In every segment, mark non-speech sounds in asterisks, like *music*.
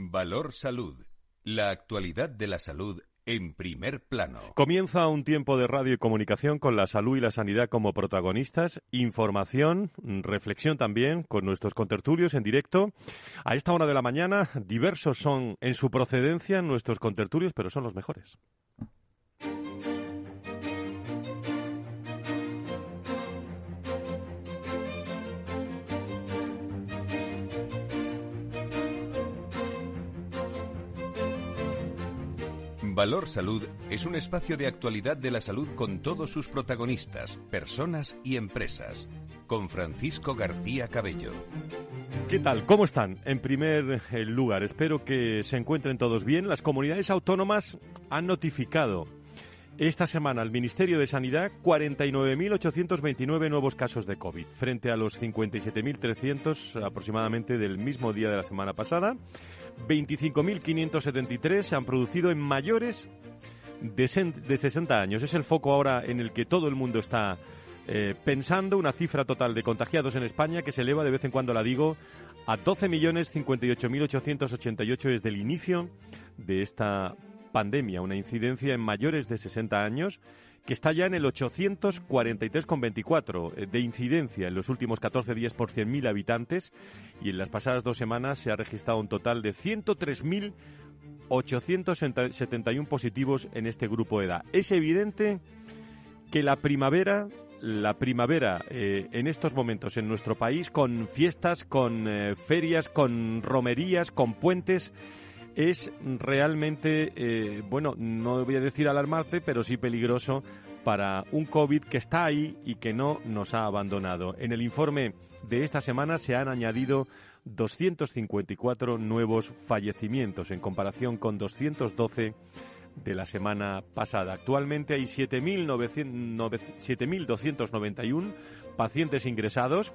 Valor Salud. La actualidad de la salud en primer plano. Comienza un tiempo de radio y comunicación con la salud y la sanidad como protagonistas, información, reflexión también con nuestros contertulios en directo. A esta hora de la mañana, diversos son en su procedencia nuestros contertulios, pero son los mejores. Valor Salud es un espacio de actualidad de la salud con todos sus protagonistas, personas y empresas. Con Francisco García Cabello. ¿Qué tal? ¿Cómo están? En primer eh, lugar, espero que se encuentren todos bien. Las comunidades autónomas han notificado esta semana al Ministerio de Sanidad 49.829 nuevos casos de COVID, frente a los 57.300 aproximadamente del mismo día de la semana pasada. 25.573 se han producido en mayores de 60 años. Es el foco ahora en el que todo el mundo está eh, pensando. Una cifra total de contagiados en España que se eleva, de vez en cuando la digo, a 12.058.888 desde el inicio de esta pandemia, una incidencia en mayores de 60 años que está ya en el 843,24 eh, de incidencia en los últimos 14 días por 100.000 habitantes y en las pasadas dos semanas se ha registrado un total de 103.871 positivos en este grupo de edad. Es evidente que la primavera la primavera eh, en estos momentos en nuestro país con fiestas, con eh, ferias, con romerías, con puentes, es realmente, eh, bueno, no voy a decir alarmarte, pero sí peligroso para un COVID que está ahí y que no nos ha abandonado. En el informe de esta semana se han añadido 254 nuevos fallecimientos en comparación con 212 de la semana pasada. Actualmente hay 7.291 pacientes ingresados.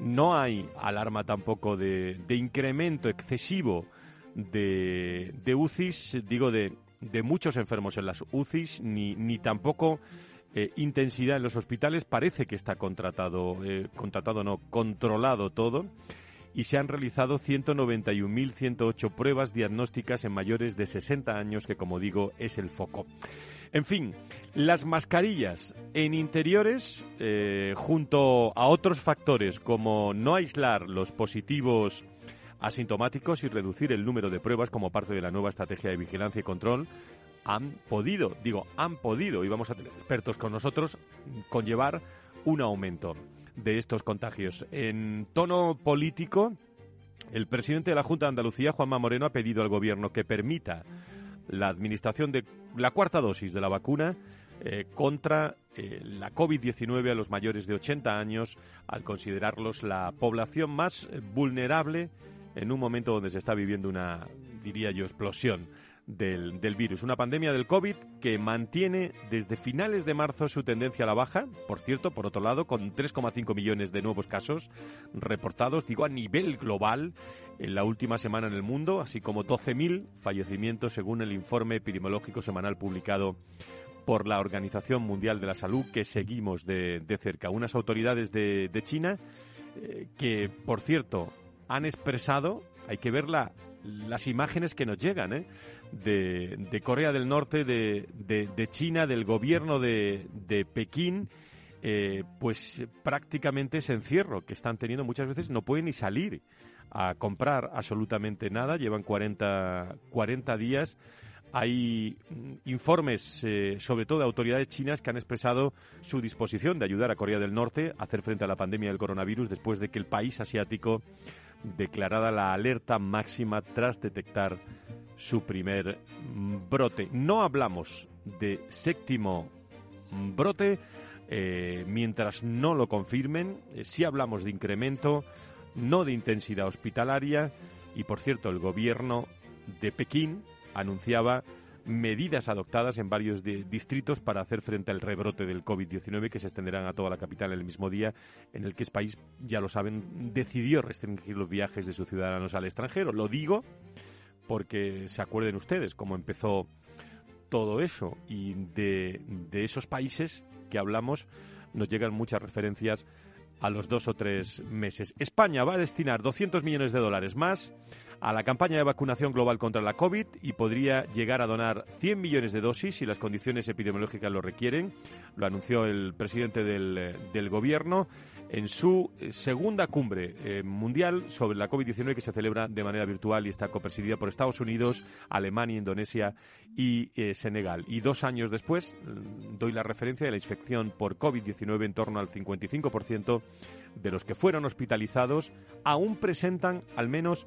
No hay alarma tampoco de, de incremento excesivo de, de UCIs, digo de, de, muchos enfermos en las UCIs, ni, ni tampoco eh, intensidad en los hospitales. Parece que está contratado, eh, contratado no, controlado todo. Y se han realizado 191.108 pruebas diagnósticas en mayores de 60 años, que como digo es el foco. En fin, las mascarillas en interiores, eh, junto a otros factores como no aislar los positivos asintomáticos y reducir el número de pruebas como parte de la nueva estrategia de vigilancia y control han podido, digo, han podido, y vamos a tener expertos con nosotros, conllevar un aumento de estos contagios. En tono político, el presidente de la Junta de Andalucía, Juanma Moreno, ha pedido al Gobierno que permita la administración de la cuarta dosis de la vacuna eh, contra eh, la COVID-19 a los mayores de 80 años, al considerarlos la población más vulnerable en un momento donde se está viviendo una, diría yo, explosión del, del, virus. Una pandemia del COVID que mantiene desde finales de marzo su tendencia a la baja, por cierto, por otro lado, con 3,5 millones de nuevos casos reportados, digo, a nivel global en la última semana en el mundo, así como 12.000 fallecimientos según el informe epidemiológico semanal publicado por la Organización Mundial de la Salud que seguimos de, de cerca. Unas autoridades de, China eh, que, por cierto, han expresado, hay que ver las imágenes que nos llegan, ¿eh? de, Corea del Norte, de, China, del gobierno de, Pekín, eh, pues prácticamente ese encierro que están teniendo. Muchas veces no pueden ni salir a comprar absolutamente nada, llevan 40, 40 días. Hay mm, informes, eh, sobre todo de autoridades chinas, que han expresado su disposición de ayudar a Corea del Norte a hacer frente a la pandemia del coronavirus después de que el país asiático declarara la alerta máxima tras detectar su primer brote. No hablamos de séptimo brote eh, mientras no lo confirmen. Eh, sí hablamos de incremento, no de intensidad hospitalaria. Y por cierto, el gobierno de Pekín anunciaba medidas adoptadas en varios distritos para hacer frente al rebrote del COVID-19 que se extenderán a toda la capital el mismo día en el que el país, ya lo saben, decidió restringir los viajes de sus ciudadanos al extranjero. Lo digo porque se acuerden ustedes cómo empezó todo eso y de, de esos países que hablamos nos llegan muchas referencias a los dos o tres meses. España va a destinar 200 millones de dólares más a la campaña de vacunación global contra la COVID y podría llegar a donar 100 millones de dosis si las condiciones epidemiológicas lo requieren. Lo anunció el presidente del, del Gobierno en su eh, segunda cumbre eh, mundial sobre la COVID-19 que se celebra de manera virtual y está copresidida por Estados Unidos, Alemania, Indonesia y eh, Senegal. Y dos años después, mm, doy la referencia de la infección por COVID-19 en torno al 55% de los que fueron hospitalizados aún presentan al menos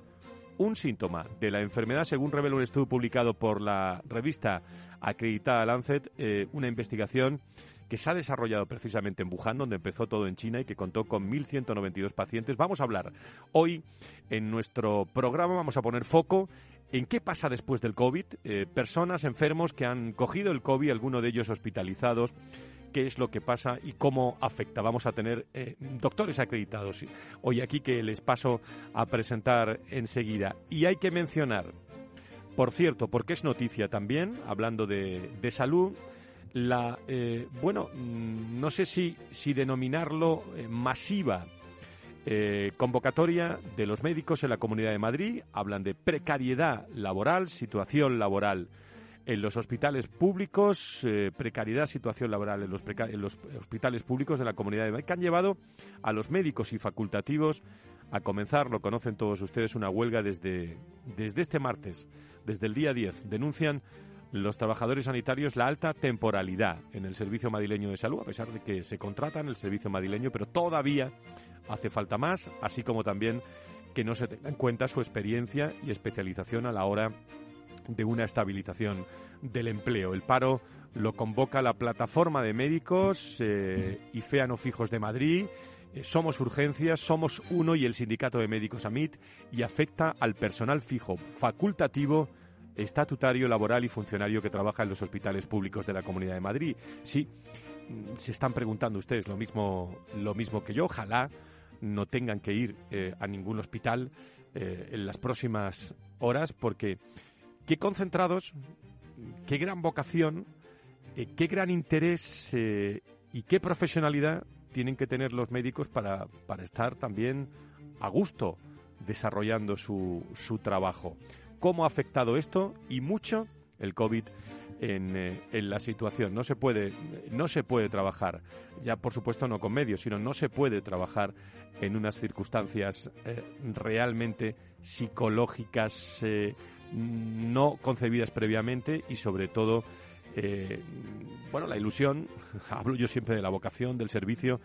un síntoma de la enfermedad, según revela un estudio publicado por la revista acreditada Lancet, eh, una investigación que se ha desarrollado precisamente en Wuhan, donde empezó todo en China y que contó con 1.192 pacientes. Vamos a hablar hoy en nuestro programa, vamos a poner foco en qué pasa después del COVID, eh, personas enfermos que han cogido el COVID, algunos de ellos hospitalizados, qué es lo que pasa y cómo afecta. Vamos a tener eh, doctores acreditados hoy aquí que les paso a presentar enseguida. Y hay que mencionar, por cierto, porque es noticia también, hablando de, salud, la, eh, bueno, mm, no sé si, si denominarlo eh, masiva convocatoria de los médicos en la Comunidad de Madrid. Hablan de precariedad laboral, situación laboral en los hospitales públicos, eh, precariedad, situación laboral en los, en los, hospitales públicos de la Comunidad de Madrid, que han llevado a los médicos y facultativos a comenzar, lo conocen todos ustedes, una huelga desde, desde este martes, desde el día 10. Denuncian los trabajadores sanitarios la alta temporalidad en el Servicio Madrileño de Salud, a pesar de que se contratan el Servicio Madrileño, pero todavía hace falta más, así como también que no se tenga en cuenta su experiencia y especialización a la hora de una estabilización del empleo. El paro lo convoca la plataforma de médicos eh, y FEANO Fijos de Madrid. Eh, somos Urgencias, somos uno y el sindicato de médicos AMIT y afecta al personal fijo facultativo estatutario, laboral y funcionario que trabaja en los hospitales públicos de la Comunidad de Madrid. Sí, se están preguntando ustedes lo mismo, lo mismo que yo. Ojalá no tengan que ir eh, a ningún hospital en las próximas horas porque qué concentrados, qué gran vocación, eh, qué gran interés eh, y qué profesionalidad tienen que tener los médicos para, estar también a gusto desarrollando su, su, trabajo. ¿Cómo ha afectado esto y mucho el COVID en, eh, en, la situación? No se, puede, no se puede trabajar, ya por supuesto no con medios, sino no se puede trabajar en unas circunstancias realmente psicológicas no concebidas previamente y sobre todo eh, bueno la ilusión *laughs* hablo yo siempre de la vocación del servicio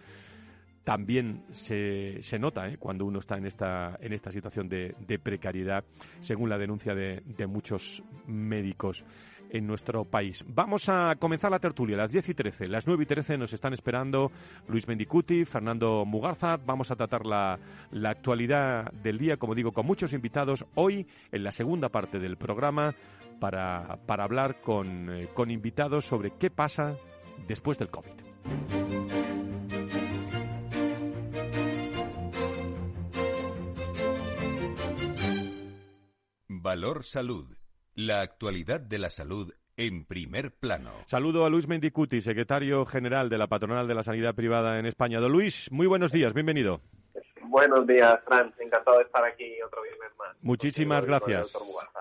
también se, se nota ¿eh? cuando uno está en esta, en esta situación de, de precariedad, según la denuncia de, de muchos médicos en nuestro país. Vamos a comenzar la tertulia, las 10 y 13. Las 9 y 13 nos están esperando Luis Mendicuti, Fernando Mugarza. Vamos a tratar la, la actualidad del día, como digo, con muchos invitados. Hoy, en la segunda parte del programa, para, para hablar con, eh, con invitados sobre qué pasa después del COVID. Valor Salud la actualidad de la salud en primer plano. Saludo a Luis Mendicuti, secretario general de la Patronal de la Sanidad Privada en España. Don Luis, muy buenos días, bienvenido. Buenos días, Fran. Encantado de estar aquí otro viernes más. Muchísimas gracias.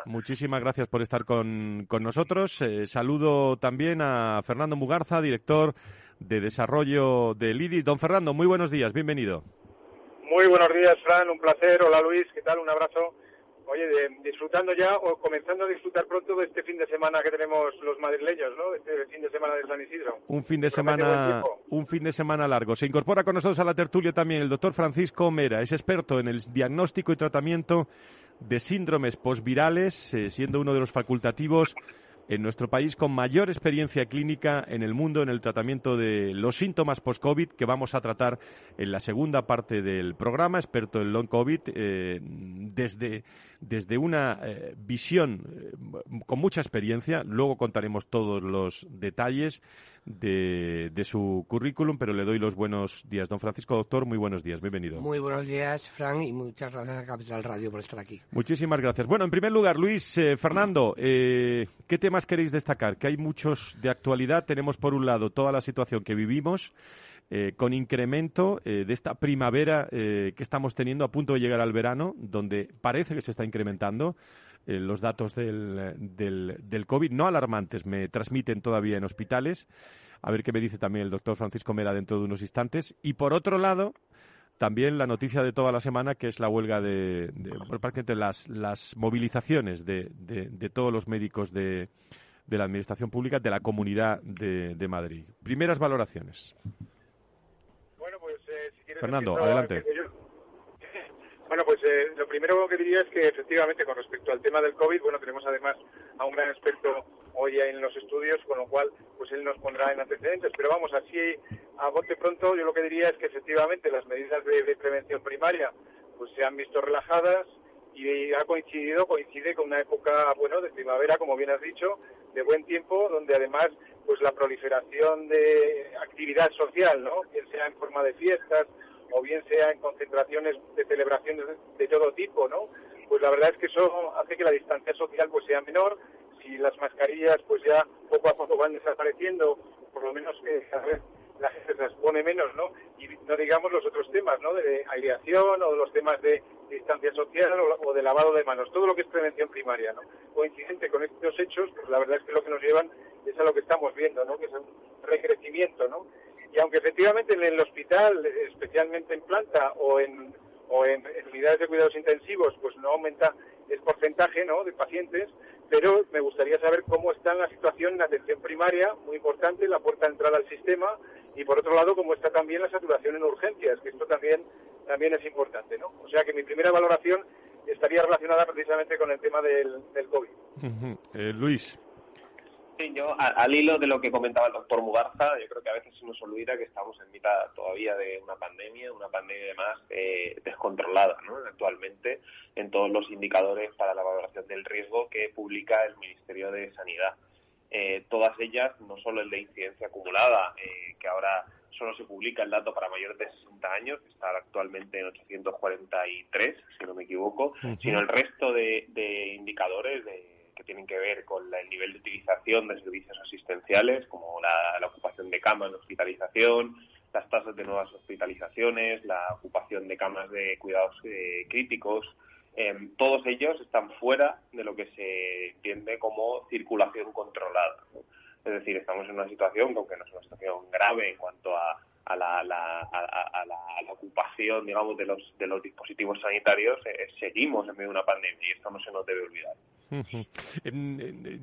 Muchísimas gracias por estar con, nosotros. Eh, saludo también a Fernando Mugarza, director de desarrollo de IDIS. Don Fernando, muy buenos días, bienvenido. Muy buenos días, Fran. Un placer. Hola, Luis. ¿Qué tal? Un abrazo. Oye, disfrutando ya o comenzando a disfrutar pronto de este fin de semana que tenemos los madrileños, ¿no? Este fin de semana de San Isidro. Un fin de semana, un fin de semana largo. Se incorpora con nosotros a la tertulia también el doctor Francisco Mera, es experto en el diagnóstico y tratamiento de síndromes posvirales, eh, siendo uno de los facultativos en nuestro país con mayor experiencia clínica en el mundo en el tratamiento de los síntomas post-COVID que vamos a tratar en la segunda parte del programa, experto en long COVID, eh, desde desde una eh, visión eh, con mucha experiencia. Luego contaremos todos los detalles de, su currículum, pero le doy los buenos días. Don Francisco Doctor, muy buenos días, bienvenido. Muy buenos días, Frank, y muchas gracias a Capital Radio por estar aquí. Muchísimas gracias. Bueno, en primer lugar, Luis, eh, Fernando, ¿qué temas queréis destacar? Que hay muchos de actualidad. Tenemos, por un lado, toda la situación que vivimos eh, con incremento de esta primavera que estamos teniendo a punto de llegar al verano, donde parece que se está incrementando los datos del, del, del COVID, no alarmantes, me transmiten todavía en hospitales. A ver qué me dice también el doctor Francisco Mera dentro de unos instantes. Y por otro lado, también la noticia de toda la semana, que es la huelga de, de, las, las movilizaciones de, de, todos los médicos de, de, la Administración Pública de la Comunidad de, Madrid. Primeras valoraciones. Bueno, pues, eh, si Fernando, adelante. Bueno, pues eh, lo primero que diría es que efectivamente con respecto al tema del COVID, bueno, tenemos además a un gran experto hoy en los estudios, con lo cual pues él nos pondrá en antecedentes. Pero vamos, así a bote pronto yo lo que diría es que efectivamente las medidas de, prevención primaria pues se han visto relajadas y ha coincidido, coincide con una época, bueno, de primavera, como bien has dicho, de buen tiempo, donde además pues la proliferación de actividad social, ¿no? Bien sea en forma de fiestas o bien sea en concentraciones de celebraciones de, todo tipo, ¿no? Pues la verdad es que eso hace que la distancia social pues sea menor, si las mascarillas pues ya poco a poco van desapareciendo, por lo menos que cada vez la gente se las pone menos, ¿no? Y no digamos los otros temas, ¿no? De aireación o los temas de distancia social o, de lavado de manos, todo lo que es prevención primaria, ¿no? Coincidente con estos hechos, pues la verdad es que lo que nos llevan es a lo que estamos viendo, ¿no? Que es un recrecimiento, ¿no? Y aunque efectivamente en el hospital, especialmente en planta o en, o en, unidades de cuidados intensivos, pues no aumenta el porcentaje ¿no? de pacientes, pero me gustaría saber cómo está la situación en atención primaria, muy importante, la puerta de entrada al sistema, y por otro lado, cómo está también la saturación en urgencias, que esto también, también es importante. ¿no? O sea que mi primera valoración estaría relacionada precisamente con el tema del, del COVID. Eh, Luis. Sí, yo al hilo de lo que comentaba el doctor Mugarza, yo creo que a veces se nos olvida que estamos en mitad todavía de una pandemia, una pandemia además eh, descontrolada ¿no? actualmente en todos los indicadores para la valoración del riesgo que publica el Ministerio de Sanidad. Eh, todas ellas, no solo el de incidencia acumulada, eh, que ahora solo se publica el dato para mayores de 60 años, que está actualmente en 843, si no me equivoco, sino el resto de, de indicadores de que tienen que ver con el nivel de utilización de servicios asistenciales, como la, ocupación de camas de hospitalización, las tasas de nuevas hospitalizaciones, la ocupación de camas de cuidados eh, críticos, em, todos ellos están fuera de lo que se entiende como circulación controlada. Es decir, estamos en una situación que, aunque no es una situación grave en cuanto a, la, a, la, ocupación, digamos, de los, de los dispositivos sanitarios, eh, seguimos en medio de una pandemia y esto no se nos debe olvidar.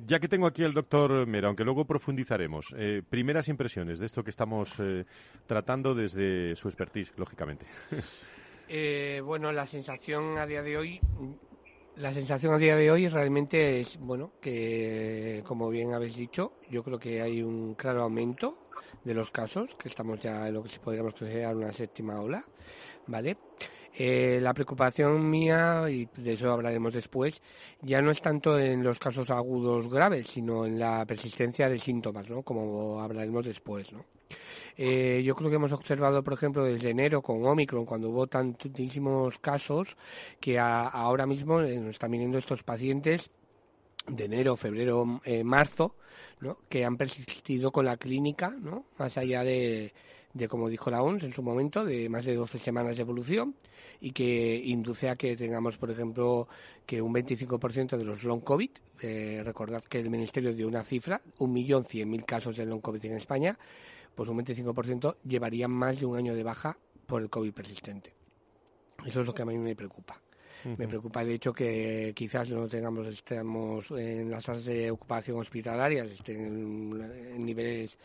Ya que tengo aquí al doctor Mera, aunque luego profundizaremos, eh, primeras impresiones de esto que estamos eh, tratando desde su expertise, lógicamente. *laughs* Eh, bueno, la sensación a día de hoy, la sensación a día de hoy realmente es, bueno, que como bien habéis dicho, yo creo que hay un claro aumento de los casos, que estamos ya en lo que podríamos considerar una séptima ola, ¿vale? Eh, la preocupación mía, y de eso hablaremos después, ya no es tanto en los casos agudos graves, sino en la persistencia de síntomas, ¿no? Como hablaremos después, ¿no? Eh, yo creo que hemos observado, por ejemplo, desde enero con Omicron, cuando hubo tantísimos casos, que ahora mismo eh, nos están viniendo estos pacientes de enero, febrero, marzo, ¿no? que han persistido con la clínica, ¿no? más allá de, de, como dijo la OMS en su momento, de más de 12 semanas de evolución y que induce a que tengamos, por ejemplo, que un 25% de los long COVID, eh, recordad que el Ministerio dio una cifra, 1.100.000 casos de long COVID en España, pues un 25% llevarían más de un año de baja por el COVID persistente. Eso es lo que a mí me preocupa. Me preocupa el hecho que quizás no tengamos, estemos en las tasas de ocupación hospitalarias, estén en niveles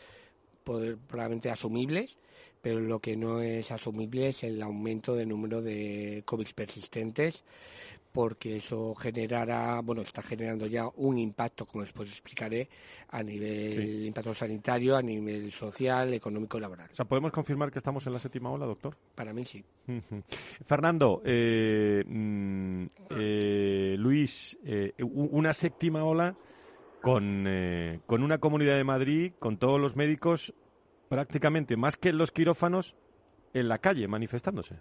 probablemente asumibles, pero lo que no es asumible es el aumento del número de COVID persistentes, porque eso generará, bueno, está generando ya un impacto, como después explicaré, a nivel impacto sanitario, a nivel social, económico y laboral. O sea, ¿podemos confirmar que estamos en la séptima ola, doctor? Para mí sí. Fernando, eh, mm, eh, Luis, eh, una séptima ola con, con una comunidad de Madrid, con todos los médicos, prácticamente más que en los quirófanos, en la calle manifestándose.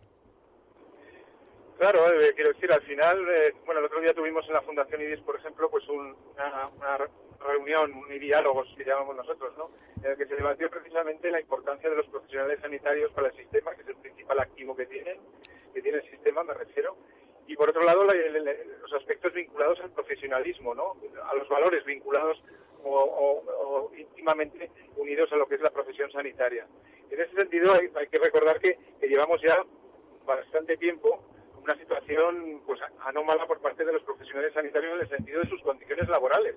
Claro, eh, quiero decir, al final, eh, bueno, el otro día tuvimos en la Fundación IDIS, por ejemplo, pues una, reunión, un diálogo, si llamamos nosotros, ¿no? En el que se debatió precisamente la importancia de los profesionales sanitarios para el sistema, que es el principal activo que tienen, que tiene el sistema, me refiero. Y por otro lado, los aspectos vinculados al profesionalismo, ¿no? A los valores vinculados o, íntimamente unidos a lo que es la profesión sanitaria. En ese sentido, hay, que recordar que llevamos ya bastante tiempo una situación pues anómala por parte de los profesionales sanitarios en el sentido de sus condiciones laborales.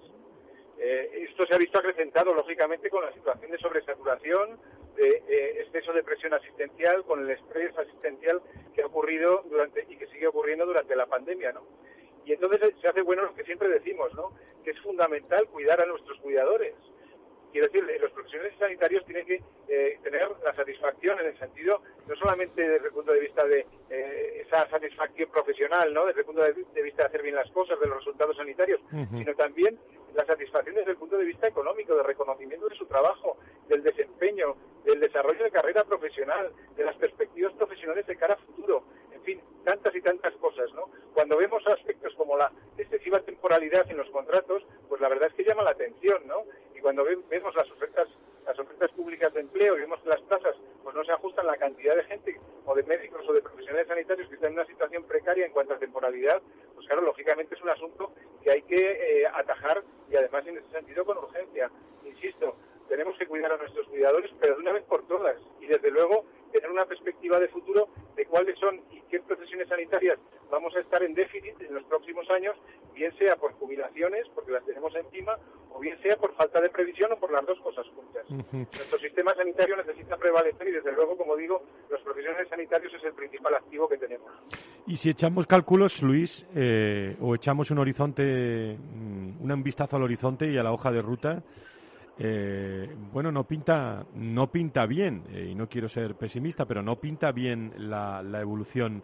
Eh, esto se ha visto acrecentado, lógicamente, con la situación de sobresaturación, de eh, exceso de presión asistencial, con el estrés asistencial que ha ocurrido durante y que sigue ocurriendo durante la pandemia, ¿no? Y entonces se hace bueno lo que siempre decimos, ¿no? Que es fundamental cuidar a nuestros cuidadores. Quiero decir, los profesionales sanitarios tienen que eh, tener la satisfacción en el sentido, no solamente desde el punto de vista de eh, esa satisfacción profesional, ¿no? Desde el punto de, vista de hacer bien las cosas, de los resultados sanitarios, sino también la satisfacción desde el punto de vista económico, de reconocimiento de su trabajo, del desempeño, del desarrollo de carrera profesional, de las perspectivas profesionales de cara a futuro, en fin, tantas y tantas cosas, ¿no? Cuando vemos aspectos como la excesiva temporalidad en los contratos, pues la verdad es que llama la atención, ¿no? Y cuando vemos las ofertas las ofertas públicas de empleo y vemos que las plazas pues no se ajustan la cantidad de gente o de médicos o de profesionales sanitarios que están en una situación precaria en cuanto a temporalidad, pues claro, lógicamente es un asunto que hay que eh, atajar y además en ese sentido con urgencia. Insisto, tenemos que cuidar a nuestros cuidadores, pero de una vez por todas y desde luego tener una perspectiva de futuro de cuáles son y qué profesiones sanitarias vamos a estar en déficit en los próximos años, bien sea por jubilaciones, porque las tenemos encima, o bien sea por falta de previsión o por las dos cosas juntas. Nuestro sistema sanitario necesita prevalecer y, desde luego, como digo, los profesionales sanitarios es el principal activo que tenemos. Y si echamos cálculos, Luis, eh, o echamos un horizonte, mm, un vistazo al horizonte y a la hoja de ruta, eh, bueno, no pinta, no pinta bien, eh, y no quiero ser pesimista, pero no pinta bien la, evolución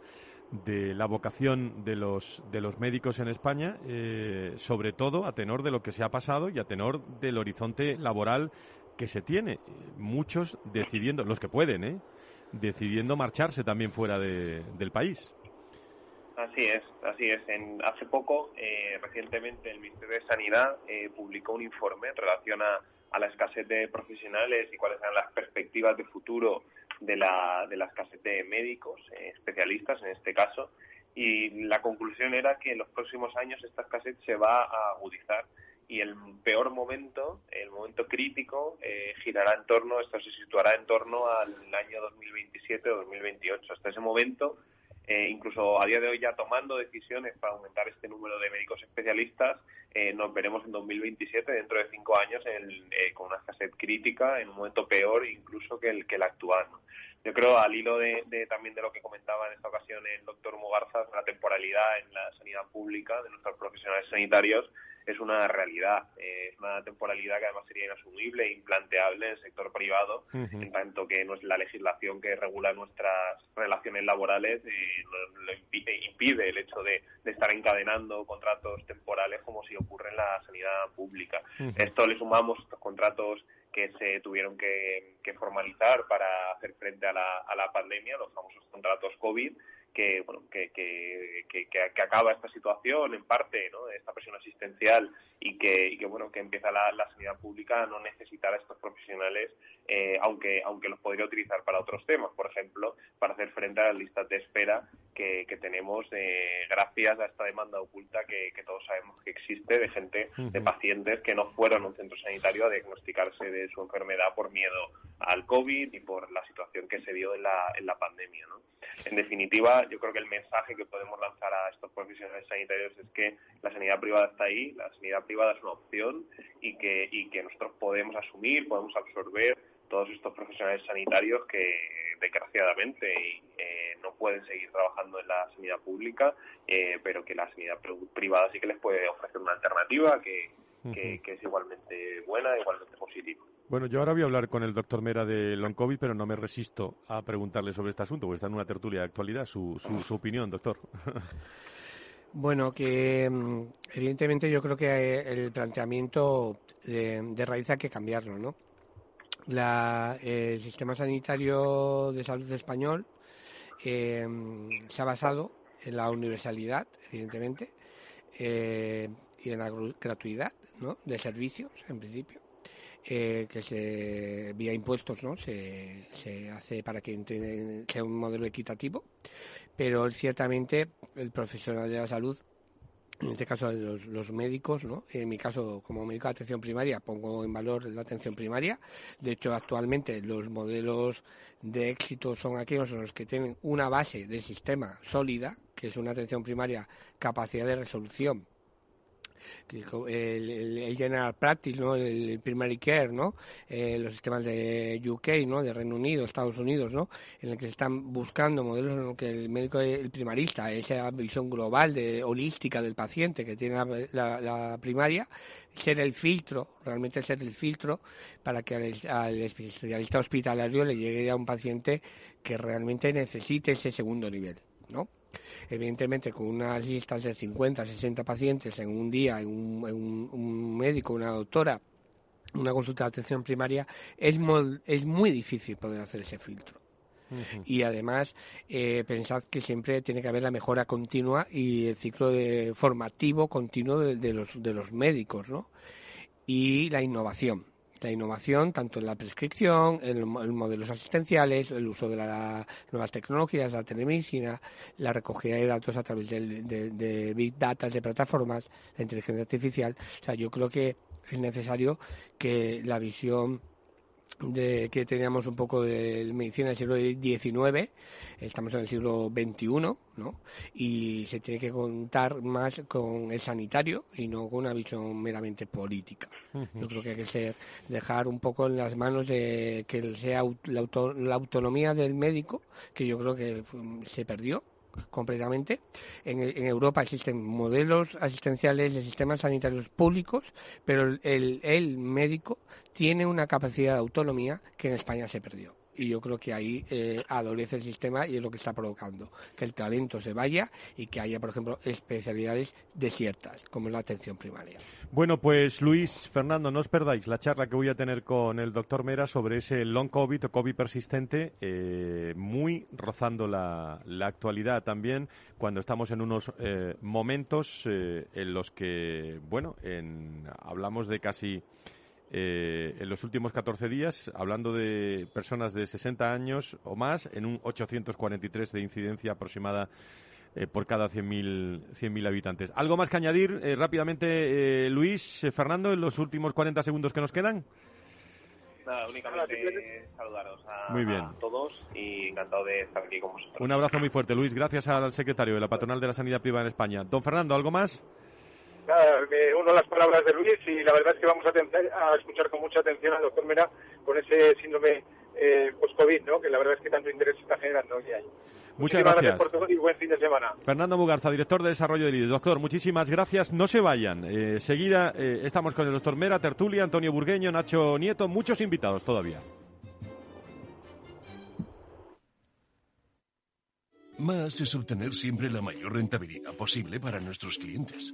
de la vocación de los, de los médicos en España, eh, sobre todo a tenor de lo que se ha pasado y a tenor del horizonte laboral que se tiene. Muchos decidiendo, los que pueden, ¿eh? decidiendo marcharse también fuera del país. Así es, así es. En, hace poco, recientemente, el Ministerio de Sanidad publicó un informe en relación a a la escasez de profesionales y cuáles eran las perspectivas de futuro de la, de la escasez de médicos, eh, especialistas en este caso, y la conclusión era que en los próximos años esta escasez se va a agudizar y el peor momento, el momento crítico, eh, girará en torno, esto se situará en torno al año 2027 o 2028. Hasta ese momento eh, incluso a día de hoy ya tomando decisiones para aumentar este número de médicos especialistas, eh, nos veremos en 2027, dentro de cinco años, eh, con una escasez crítica, en un momento peor incluso que el, que el actual. Yo creo, al hilo de, también de lo que comentaba en esta ocasión el doctor Mugarza, la temporalidad en la sanidad pública de nuestros profesionales sanitarios, es una realidad. Eh, es una temporalidad que además sería inasumible e implanteable en el sector privado, en tanto que no es la legislación que regula nuestras relaciones laborales eh, lo impide, el hecho de, estar encadenando contratos temporales como si ocurre en la sanidad pública. Esto le sumamos estos contratos que se tuvieron que, formalizar para hacer frente a la, a la pandemia, los famosos contratos COVID, que, bueno, que, que, que, acaba esta situación en parte, ¿no? esta presión asistencial y que, y que bueno, que empieza la, sanidad pública a no necesitar a estos profesionales, eh, aunque, aunque los podría utilizar para otros temas, por ejemplo, para hacer frente a las listas de espera que, tenemos eh, gracias a esta demanda oculta que, todos sabemos que existe de gente, de pacientes que no fueron a un centro sanitario a diagnosticarse de su enfermedad por miedo al COVID y por la situación que se dio en la, en la pandemia. ¿no? En definitiva, yo creo que el mensaje que podemos lanzar a estos profesionales sanitarios es que la sanidad privada está ahí, la sanidad privada es una opción y que, y que nosotros podemos asumir, podemos absorber todos estos profesionales sanitarios que desgraciadamente eh, no pueden seguir trabajando en la sanidad pública, eh, pero que la sanidad privada sí que les puede ofrecer una alternativa que, que, es igualmente buena, igualmente positiva. Bueno, yo ahora voy a hablar con el doctor Mera de Long COVID, pero no me resisto a preguntarle sobre este asunto, porque está en una tertulia de actualidad. Su, su, opinión, doctor. *laughs* Bueno, que mm, evidentemente yo creo que el planteamiento de, raíz hay que cambiarlo, ¿no? el sistema sanitario de salud español eh, se ha basado en la universalidad, evidentemente, eh, y la gratuidad de servicios, en principio. Eh, que se vía impuestos no se, se hace para que sea un modelo equitativo pero ciertamente el profesional de la salud en este caso los, los, médicos, ¿no? En mi caso, como médico de atención primaria, pongo en valor la atención primaria. De hecho, actualmente los modelos de éxito son aquellos en los que tienen una base de sistema sólida, que es una atención primaria, capacidad de resolución el, General Practice, ¿no? el Primary Care, ¿no? Eh, los sistemas de UK, ¿no? de Reino Unido, Estados Unidos, ¿no? en el que se están buscando modelos en los que el médico, el primarista, esa visión global, de, holística del paciente que tiene la, primaria, ser el filtro, realmente ser el filtro para que al, al especialista hospitalario le llegue a un paciente que realmente necesite ese segundo nivel, ¿no? Evidentemente con unas listas de 50, 60 pacientes en un día, en un, médico, una doctora, una consulta de atención primaria, es, es muy difícil poder hacer ese filtro. Y además, eh, pensad que siempre tiene que haber la mejora continua y el ciclo de formativo continuo de, los, de los médicos, ¿no? Y la innovación la innovación tanto en la prescripción, en los modelos asistenciales, el uso de las nuevas tecnologías, la telemedicina, la recogida de datos a través de, de, big data, de plataformas, la inteligencia artificial. O sea, yo creo que es necesario que la visión de que teníamos un poco de medicina del siglo XIX, estamos en el siglo XXI, ¿no? Y se tiene que contar más con el sanitario y no con una visión meramente política. Yo creo que hay que ser, dejar un poco en las manos de que sea la, la autonomía del médico, que yo creo que se perdió completamente. En, Europa existen modelos asistenciales de sistemas sanitarios públicos, pero el, médico tiene una capacidad de autonomía que en España se perdió y yo creo que ahí eh, adolece el sistema y es lo que está provocando que el talento se vaya y que haya, por ejemplo, especialidades desiertas, como la atención primaria. Bueno, pues Luis, Fernando, no os perdáis la charla que voy a tener con el doctor Mera sobre ese long COVID o COVID persistente, eh, muy rozando la, actualidad también, cuando estamos en unos eh, momentos en los que, bueno, hablamos de casi eh, en los últimos 14 días, hablando de personas de 60 años o más, en un 843 de incidencia aproximada eh, por cada 100.000 habitantes. ¿Algo más que añadir eh, rápidamente, Luis, Fernando, en los últimos 40 segundos que nos quedan? Nada, únicamente saludaros a, muy bien. todos y encantado de estar aquí con vosotros. Un abrazo muy fuerte, Luis. Gracias al secretario de la Patronal de la Sanidad Privada en España. Don Fernando, ¿algo más? Me uno las palabras de Luis y la verdad es que vamos a, a escuchar con mucha atención al doctor Mera con ese síndrome eh, post-COVID, ¿no? que la verdad es que tanto interés está generando hoy. Muchas gracias. por todo y buen fin de semana. Fernando Mugarza, director de Desarrollo del IDE. Doctor, muchísimas gracias. No se vayan. Eh, seguida eh, estamos con el doctor Mera, Tertulia, Antonio Burgueño, Nacho Nieto, muchos invitados todavía. Más es obtener siempre la mayor rentabilidad posible para nuestros clientes.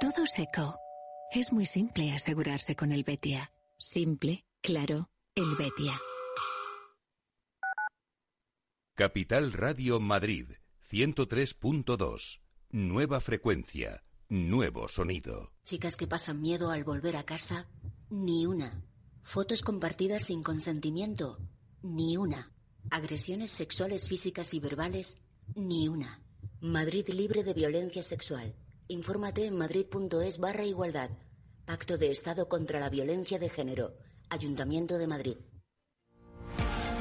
Todo seco. Es muy simple asegurarse con el Betia. Simple, claro, el Betia. Capital Radio Madrid, 103.2. Nueva frecuencia, nuevo sonido. Chicas que pasan miedo al volver a casa, ni una. Fotos compartidas sin consentimiento, ni una. Agresiones sexuales físicas y verbales, ni una. Madrid libre de violencia sexual. Infórmate en madrid.es barra igualdad. Pacto de Estado contra la Violencia de Género. Ayuntamiento de Madrid.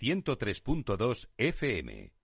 103.2 FM.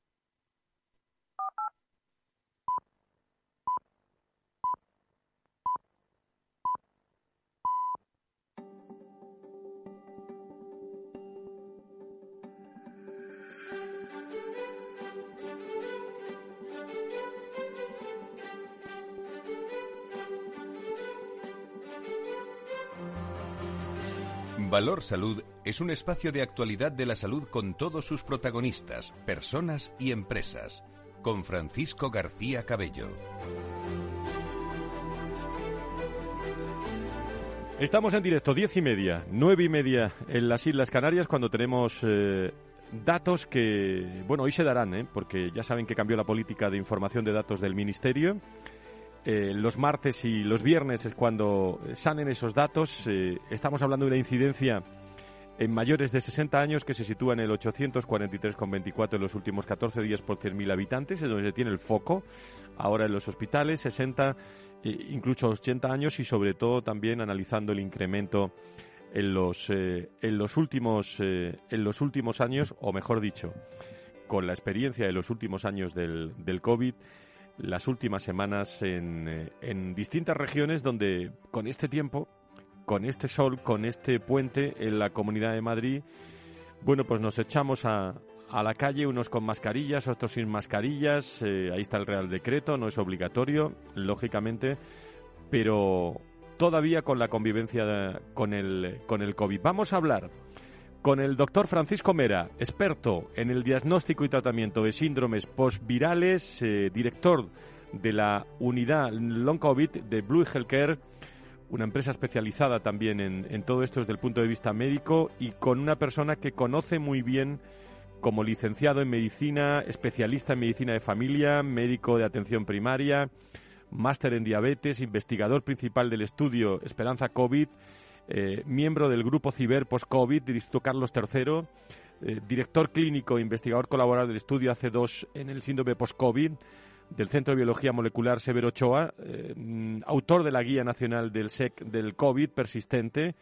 Valor Salud es un espacio de actualidad de la salud con todos sus protagonistas, personas y empresas, con Francisco García Cabello. Estamos en directo, diez y media, nueve y media en las Islas Canarias cuando tenemos eh, datos que, bueno, hoy se darán, ¿eh? porque ya saben que cambió la política de información de datos del Ministerio. Eh, los martes y los viernes es cuando salen esos datos. Eh, estamos hablando de una incidencia en mayores de 60 años que se sitúa en el 843,24 en los últimos 14 días por 100.000 habitantes, es donde se tiene el foco. Ahora en los hospitales, 60, eh, incluso 80 años y sobre todo también analizando el incremento en los, últimos, años, o mejor dicho, con la experiencia de los últimos años del COVID las últimas semanas en, eh, en distintas regiones donde con este tiempo, con este sol, con este puente en la Comunidad de Madrid, bueno, pues nos echamos a, a la calle, unos con mascarillas, otros sin mascarillas. Eh, ahí está el Real Decreto, no es obligatorio, lógicamente, pero todavía con la convivencia con el, con el COVID. Vamos a hablar con el doctor Francisco Mera, experto en el diagnóstico y tratamiento de síndromes postvirales, eh, director de la unidad Long COVID de Blue Healthcare, una empresa especializada también en, todo esto desde el punto de vista médico y con una persona que conoce muy bien como licenciado en medicina, especialista en medicina de familia, médico de atención primaria, máster en diabetes, investigador principal del estudio Esperanza COVID eh, miembro del grupo Ciber Post-COVID del Instituto Carlos III, eh, director clínico e investigador colaborador del estudio AC2 en el síndrome post-COVID del Centro de Biología Molecular Severo Ochoa, eh, autor de la Guía Nacional del SEC del COVID persistente,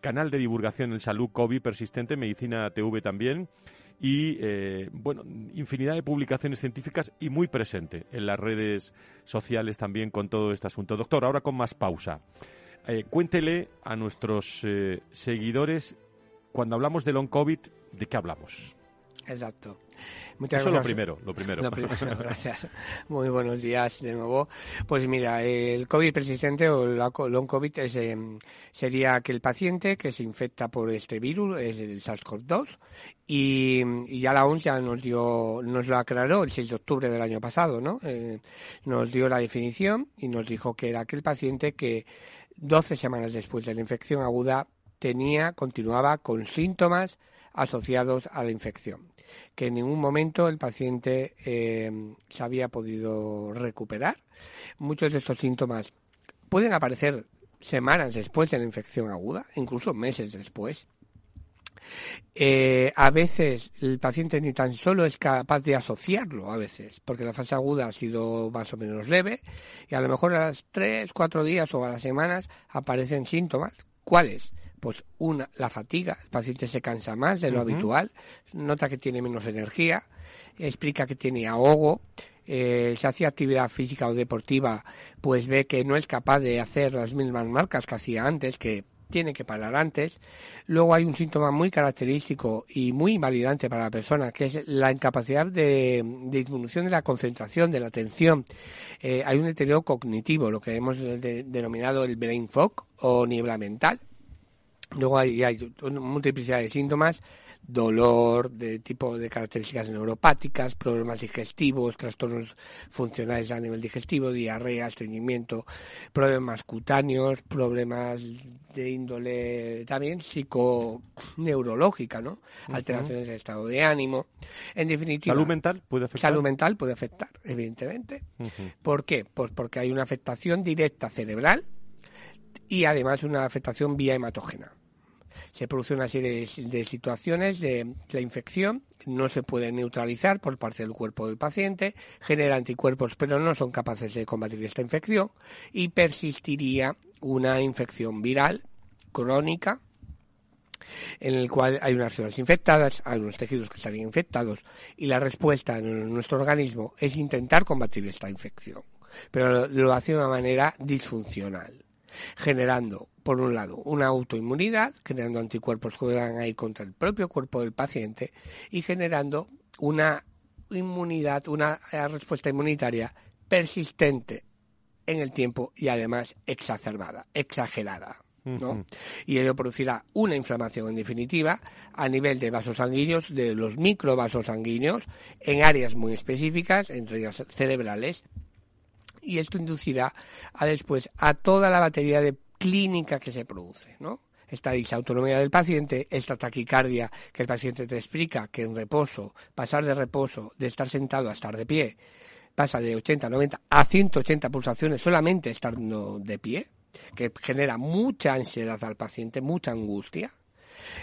canal de divulgación en salud COVID persistente, Medicina TV también, y bueno, infinidad de publicaciones científicas y muy presente en las redes sociales también con todo este asunto. Doctor, ahora con más pausa. Eh, cuéntele a nuestros eh, seguidores, cuando hablamos de long COVID, ¿de qué hablamos? Exacto. Muchas Eso es lo primero, lo primero. *laughs* gracias. Muy buenos días de nuevo. Pues mira, el COVID persistente o el long COVID es, em, sería aquel paciente que se infecta por este virus, es el SARS-CoV-2, y, ya la OMS ya nos dio, nos lo aclaró el 6 de octubre del año pasado, ¿no? Eh, nos dio la definición y nos dijo que era aquel paciente que 12 semanas después de la infección aguda tenía, continuaba con síntomas asociados a la infección, que en ningún momento el paciente eh, se había podido recuperar. Muchos de estos síntomas pueden aparecer semanas después de la infección aguda, incluso meses después. Eh, a veces el paciente ni tan solo es capaz de asociarlo, a veces, porque la fase aguda ha sido más o menos leve y a lo mejor a las tres, cuatro días o a las semanas aparecen síntomas. ¿Cuáles? Pues una, la fatiga, el paciente se cansa más de lo habitual, nota que tiene menos energía, explica que tiene ahogo, eh, se hace actividad física o deportiva, pues ve que no es capaz de hacer las mismas marcas que hacía antes, que tiene que parar antes. Luego hay un síntoma muy característico y muy invalidante para la persona, que es la incapacidad de, disminución de la concentración, de la atención. Eh, hay un deterioro cognitivo, lo que hemos denominado el brain fog o niebla mental. Luego hay, hay una multiplicidad de síntomas dolor de tipo de características neuropáticas, problemas digestivos, trastornos funcionales a nivel digestivo, diarrea, estreñimiento, problemas cutáneos, problemas de índole también psiconeurológica, ¿no? Alteraciones del estado de ánimo. En definitiva, salud mental puede afectar. Salud mental puede afectar, evidentemente. ¿Por qué? Pues porque hay una afectación directa cerebral y además una afectación vía hematógena se produce una serie de, situaciones de la infección no se puede neutralizar por parte del cuerpo del paciente, genera anticuerpos pero no son capaces de combatir esta infección y persistiría una infección viral crónica en el cual hay unas células infectadas, hay unos tejidos que estarían infectados y la respuesta en nuestro organismo es intentar combatir esta infección, pero lo hace de una manera disfuncional generando, por un lado, una autoinmunidad, creando anticuerpos que van a ir contra el propio cuerpo del paciente y generando una inmunidad, una respuesta inmunitaria persistente en el tiempo y además exacerbada, exagerada. ¿no? Y ello producirá una inflamación en definitiva a nivel de vasos sanguíneos, de los microvasos sanguíneos, en áreas muy específicas, entre ellas cerebrales, y esto inducirá a después a toda la batería de clínica que se produce, ¿no? Esta disautonomía del paciente, esta taquicardia que el paciente te explica que en reposo, pasar de reposo, de estar sentado a estar de pie, pasa de 80, 90 a 180 pulsaciones solamente estando de pie, que genera mucha ansiedad al paciente, mucha angustia.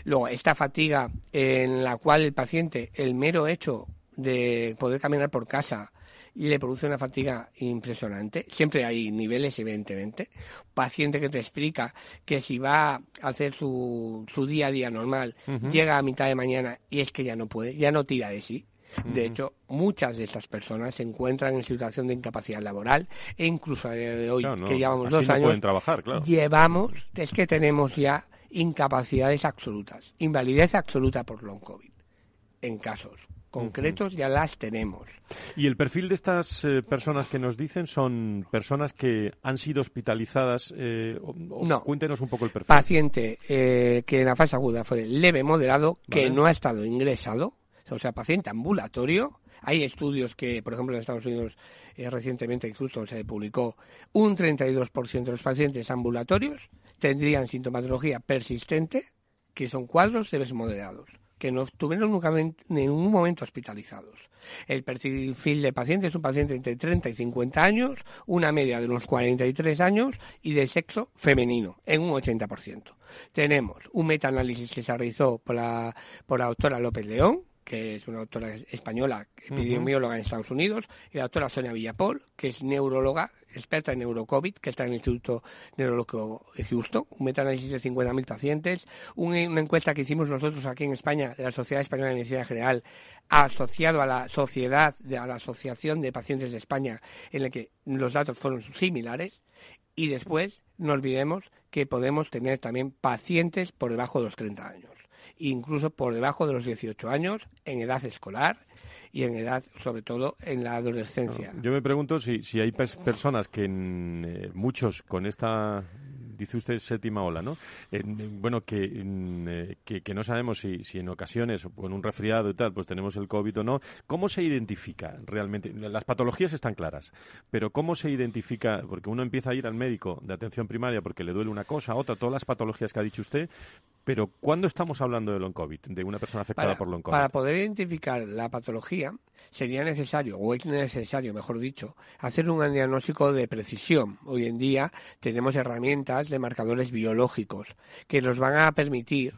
Luego, esta fatiga en la cual el paciente, el mero hecho de poder caminar por casa, y le produce una fatiga impresionante. Siempre hay niveles, evidentemente. Paciente que te explica que si va a hacer su, su día a día normal, llega a mitad de mañana y es que ya no puede, ya no tira de sí. De hecho, muchas de estas personas se encuentran en situación de incapacidad laboral e incluso a día de hoy, que llevamos dos años, trabajar, llevamos, es que tenemos ya incapacidades absolutas, invalidez absoluta por long COVID en casos concretos ya las tenemos. ¿Y el perfil de estas eh, personas que nos dicen son personas que han sido hospitalizadas? Eh, no. Cuéntenos un poco el perfil. Paciente eh, que en la fase aguda fue leve moderado, que no ha estado ingresado, o sea, paciente ambulatorio. Hay estudios que, por ejemplo, en Estados Unidos recientemente justo se publicó, un 32% de los pacientes ambulatorios tendrían sintomatología persistente, que son cuadros leves moderados que no estuvieron nunca en ningún momento hospitalizados. El perfil de paciente es un paciente entre 30 y 50 años, una media de unos 43 años y de sexo femenino, en un 80%. Tenemos un metaanálisis que se realizó por la, por la doctora López León, que es una doctora española, epidemióloga en Estados Unidos, y la doctora Sonia Villapol, que es neuróloga, experta en neurocovid, que está en el Instituto Neurológico de Houston, un metaanálisis de 50.000 pacientes, una encuesta que hicimos nosotros aquí en España de la Sociedad Española de Medicina General, asociado a la sociedad, a la Asociación de Pacientes de España, en la que los datos fueron similares, y después no olvidemos que podemos tener también pacientes por debajo de los 30 años incluso por debajo de los 18 años, en edad escolar y en edad, sobre todo, en la adolescencia. Yo me pregunto si, si hay personas que, en, eh, muchos con esta dice usted séptima ola, ¿no? bueno, eh, que, que, no sabemos si, si en ocasiones, o con un resfriado y tal, pues tenemos el COVID o no. ¿Cómo se identifica realmente? Las patologías están claras, pero ¿cómo se identifica? Porque uno empieza a ir al médico de atención primaria porque le duele una cosa, otra, todas las patologías que ha dicho usted, pero ¿cuándo estamos hablando de long COVID, de una persona afectada por long COVID? Para poder identificar la patología, sería necesario, o es necesario, mejor dicho, hacer un diagnóstico de precisión. Hoy en día tenemos herramientas de marcadores biológicos que nos van a permitir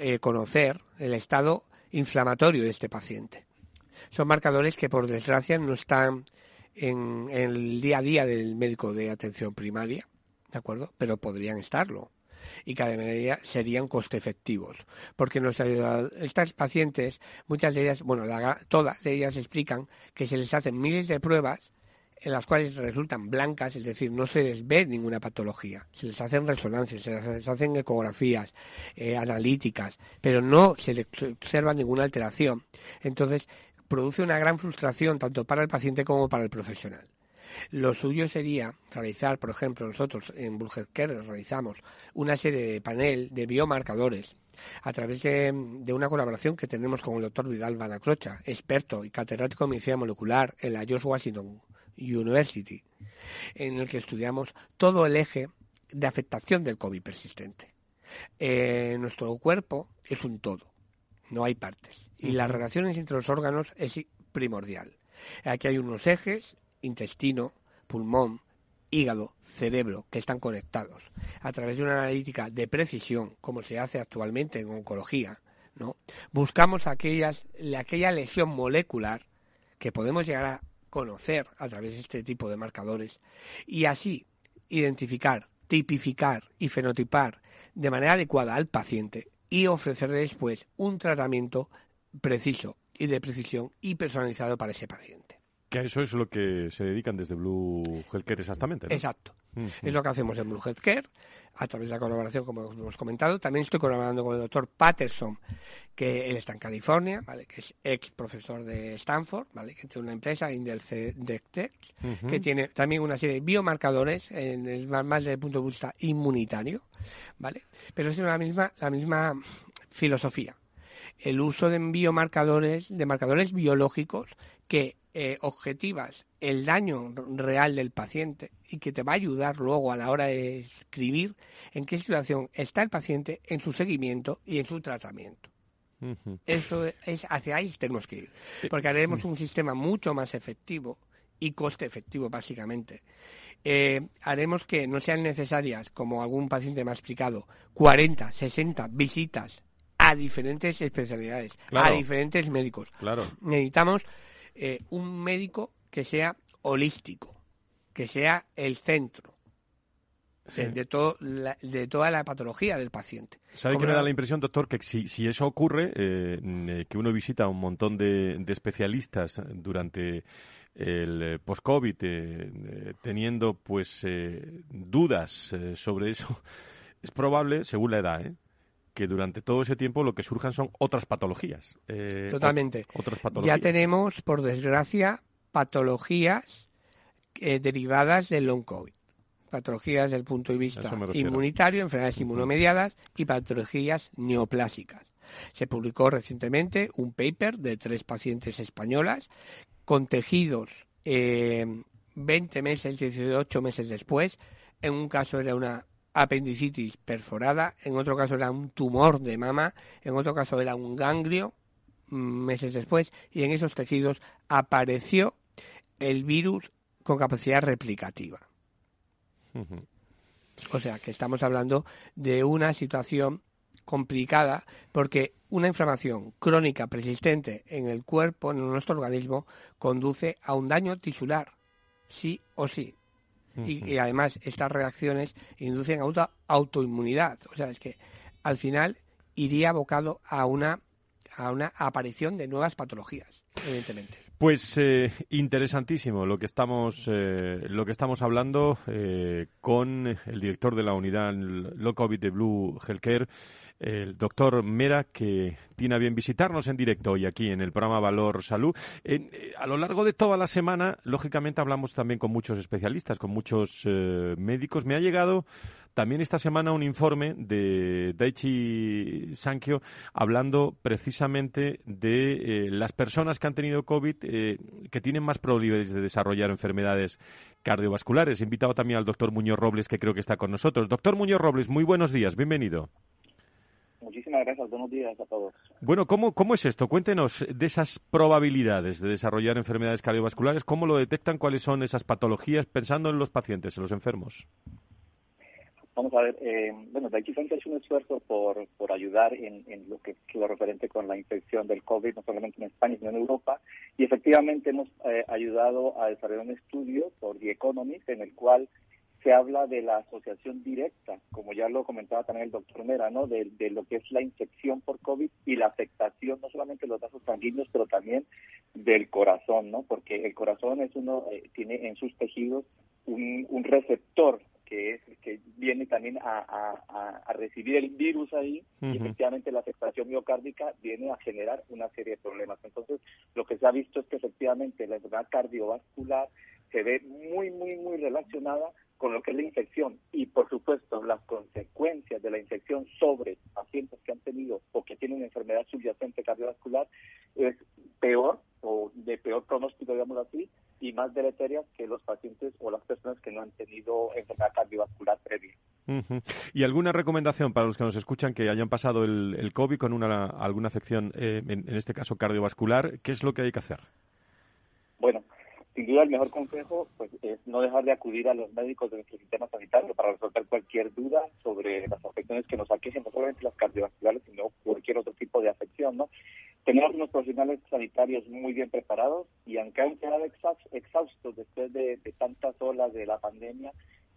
eh, conocer el estado inflamatorio de este paciente. Son marcadores que, por desgracia, no están en, el día a día del médico de atención primaria, ¿de acuerdo? Pero podrían estarlo y cada medida serían coste efectivos. Porque estas pacientes, muchas de ellas, bueno, todas de ellas explican que se les hacen miles de pruebas en las cuales resultan blancas, es decir, no se les ve ninguna patología. Se les hacen resonancias, se les hacen ecografías eh, analíticas, pero no se les observa ninguna alteración. Entonces, produce una gran frustración tanto para el paciente como para el profesional. Lo suyo sería realizar, por ejemplo, nosotros en Care realizamos una serie de panel de biomarcadores a través de, una colaboración que tenemos con el doctor Vidal Banacrocha, experto y catedrático de medicina molecular en la George Washington University, en el que estudiamos todo el eje de afectación del COVID persistente. Eh, nuestro cuerpo es un todo, no hay partes. Y las relaciones entre los órganos es primordial. Aquí hay unos ejes, intestino, pulmón, hígado, cerebro, que están conectados. A través de una analítica de precisión, como se hace actualmente en oncología, ¿no? buscamos aquellas, aquella lesión molecular que podemos llegar a conocer a través de este tipo de marcadores y así identificar, tipificar y fenotipar de manera adecuada al paciente y ofrecerle después un tratamiento preciso y de precisión y personalizado para ese paciente. Que eso es lo que se dedican desde Blue Healthcare exactamente. Exacto. Es lo que hacemos en Blue Healthcare a través de la colaboración, como hemos comentado. También estoy colaborando con el doctor Patterson, que él está en California, ¿vale? que es ex profesor de Stanford, ¿vale? que tiene una empresa, Indel Tech, que tiene también una serie de biomarcadores, en más desde el punto de vista inmunitario, ¿vale? pero es la misma, la misma filosofía. El uso de biomarcadores, de marcadores biológicos que eh, objetivas el daño real del paciente y que te va a ayudar luego a la hora de escribir en qué situación está el paciente en su seguimiento y en su tratamiento. Eso es hacia ahí tenemos que ir, porque haremos un sistema mucho más efectivo y coste efectivo básicamente. Eh, haremos que no sean necesarias, como algún paciente me ha explicado, 40, 60 visitas a diferentes especialidades, a diferentes médicos. Claro. Necesitamos eh, un médico que sea holístico, que sea el centro de, todo de toda la patología del paciente. ¿Sabe que me da la impresión, doctor, que si, si eso ocurre, eh, eh, que uno visita a un montón de, especialistas durante el post-COVID, teniendo pues dudas sobre eso, *laughs* es probable, según la edad, ¿eh? Que durante todo ese tiempo lo que surjan son otras patologías. Eh, Totalmente. Otras patologías. Ya tenemos, por desgracia, patologías eh, derivadas del long COVID. Patologías desde el punto de vista inmunitario, enfermedades inmunomediadas y patologías neoplásicas. Se publicó recientemente un paper de tres pacientes españolas con tejidos eh, 20 meses, 18 meses después. En un caso era una apendicitis perforada, en otro caso era un tumor de mama, en otro caso era un ganglio mm, meses después y en esos tejidos apareció el virus con capacidad replicativa. O sea que estamos hablando de una situación complicada porque una inflamación crónica persistente en el cuerpo, en nuestro organismo, conduce a un daño tisular, sí o sí y, además estas reacciones inducen auto, autoinmunidad. O sea, es que al final iría abocado a una, a una aparición de nuevas patologías, evidentemente. Pues eh, interesantísimo lo que estamos eh, lo que estamos hablando eh, con el director de la unidad Low COVID de Blue Healthcare, el doctor Mera, que tiene a bien visitarnos en directo hoy aquí en el programa Valor Salud. a lo largo de toda la semana, lógicamente, hablamos también con muchos especialistas, con muchos médicos. Me ha llegado también esta semana un informe de Daichi Sankyo hablando precisamente de las personas que han tenido COVID eh, que tienen más probabilidades de desarrollar enfermedades cardiovasculares. He invitado también al doctor Muñoz Robles, que creo que está con nosotros. Doctor Muñoz Robles, muy buenos días, bienvenido. Muchísimas gracias, buenos días a todos. Bueno, ¿cómo, ¿cómo es esto? Cuéntenos de esas probabilidades de desarrollar enfermedades cardiovasculares, cómo lo detectan, cuáles son esas patologías, pensando en los pacientes, en los enfermos. Vamos a ver, eh, bueno, Daiichi ha hecho un esfuerzo por, por ayudar en, en lo que lo referente con la infección del COVID, no solamente en España, sino en Europa, y efectivamente hemos eh, ayudado a desarrollar un estudio por The Economist en el cual se habla de la asociación directa, como ya lo comentaba también el doctor Mera, ¿no? De, de, lo que es la infección por COVID y la afectación no solamente de los vasos sanguíneos, pero también del corazón, ¿no? Porque el corazón es uno, eh, tiene en sus tejidos un, un receptor que, es, que viene también a, recibir el virus ahí y efectivamente la afectación miocárdica viene a generar una serie de problemas. Entonces, lo que se ha visto es que efectivamente la enfermedad cardiovascular se ve muy, muy, muy relacionada con lo que es la infección y, por supuesto, las consecuencias de la infección sobre pacientes que han tenido o que tienen enfermedad subyacente cardiovascular es peor o de peor pronóstico, digamos así, y más deleterias que los pacientes o las personas que no han tenido enfermedad cardiovascular previa. ¿Y alguna recomendación para los que nos escuchan que hayan pasado el, COVID con una, alguna afección, eh, en este caso cardiovascular? ¿Qué es lo que hay que hacer? Sin duda el mejor consejo pues, es no dejar de acudir a los médicos de nuestro sistema sanitario para resolver cualquier duda sobre las afecciones que nos aquejen, no solamente las cardiovasculares, sino cualquier otro tipo de afección. ¿no? Tenemos unos profesionales sanitarios muy bien preparados y aunque han quedado exhaustos después de tantas olas de la pandemia,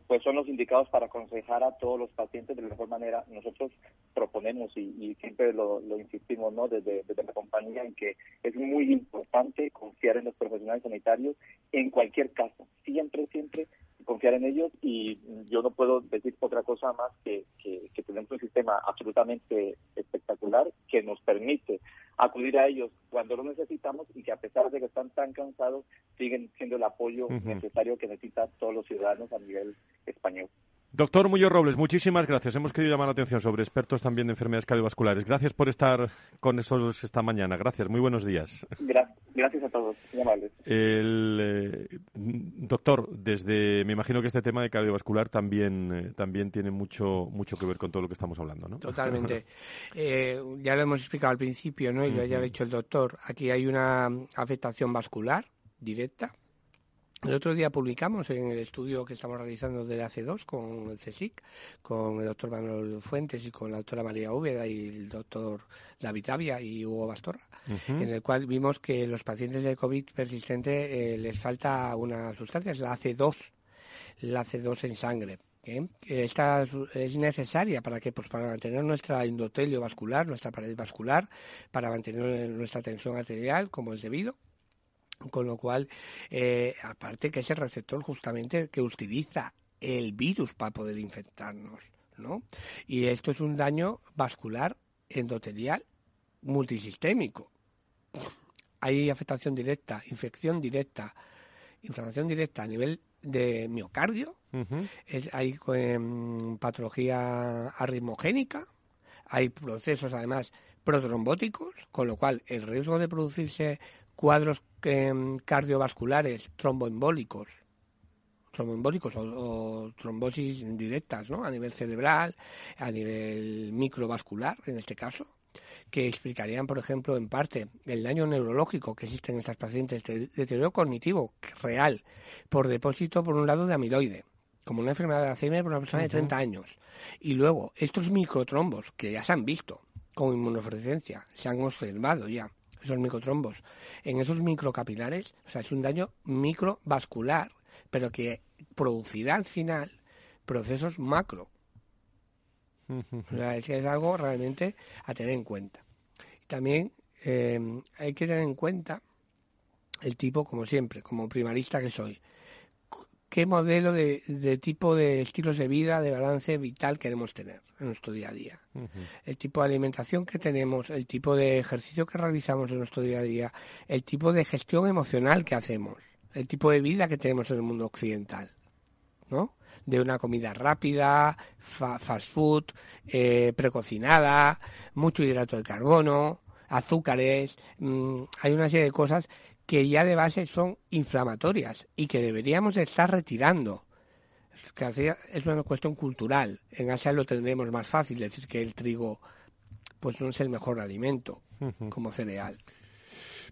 pues son los indicados para aconsejar a todos los pacientes de la mejor manera. Nosotros proponemos y, siempre lo, insistimos ¿no? desde, la compañía en que es muy importante confiar en los profesionales sanitarios en cualquier caso. Siempre, siempre confiar en ellos y yo no puedo decir otra cosa más que, que, que tenemos un sistema absolutamente espectacular que nos permite acudir a ellos cuando lo necesitamos y que a pesar de que están tan cansados, siguen siendo el apoyo necesario que necesitan todos los ciudadanos a nivel español. Doctor Muñoz Robles, muchísimas gracias. Hemos querido llamar la atención sobre expertos también de enfermedades cardiovasculares. Gracias por estar con nosotros esta mañana. Gracias, muy buenos días. Gracias a todos, muy amables. El, eh, doctor, desde, me imagino que este tema de cardiovascular también, eh, también tiene mucho, mucho que ver con todo lo que estamos hablando, ¿no? Totalmente. *laughs* Eh, ya lo hemos explicado al principio, ¿no? Y lo ha dicho el doctor. Aquí hay una afectación vascular directa el otro día publicamos en el estudio que estamos realizando del AC2 con el CSIC, con el doctor Manuel Fuentes y con la doctora María Úbeda y el doctor David Avia y Hugo Bastorra, en el cual vimos que los pacientes de COVID persistente eh, les falta una sustancia, es la AC2, la AC2 en sangre. ¿eh? Esta es necesaria para que pues para mantener nuestra endotelio vascular, nuestra pared vascular, para mantener nuestra tensión arterial como es debido con lo cual, eh, aparte que es el receptor justamente que utiliza el virus para poder infectarnos, ¿no? Y esto es un daño vascular endotelial multisistémico. Hay afectación directa, infección directa, inflamación directa a nivel de miocardio, hay em, patología arritmogénica, hay procesos además protrombóticos, con lo cual el riesgo de producirse cuadros em, cardiovasculares tromboembólicos, tromboembólicos o, trombosis directas, ¿no? A nivel cerebral, a nivel microvascular, en este caso, que explicarían, por ejemplo, en parte el daño neurológico que existe en estas pacientes de deterioro cognitivo real por depósito, por un lado, de amiloide, como una enfermedad de Alzheimer por una persona de 30 años. Y luego, estos microtrombos que ya se han visto con inmunofluorescencia, se han observado ya esos microtrombos, en esos microcapilares, o sea, es un daño microvascular, pero que producirá al final procesos macro. O sea, es, es algo realmente a tener en cuenta. También eh, hay que tener en cuenta el tipo, como siempre, como primarista que soy, qué modelo de, tipo de estilos de vida, de balance vital queremos tener en nuestro día a día. El tipo de alimentación que tenemos, el tipo de ejercicio que realizamos en nuestro día a día, el tipo de gestión emocional que hacemos, el tipo de vida que tenemos en el mundo occidental, ¿no? De una comida rápida, fast food, eh, precocinada, mucho hidrato de carbono, azúcares, mm, hay una serie de cosas que ya de base son inflamatorias y que deberíamos estar retirando. Que es una cuestión cultural. En Asia lo tendremos más fácil, decir que el trigo pues no es el mejor alimento como cereal.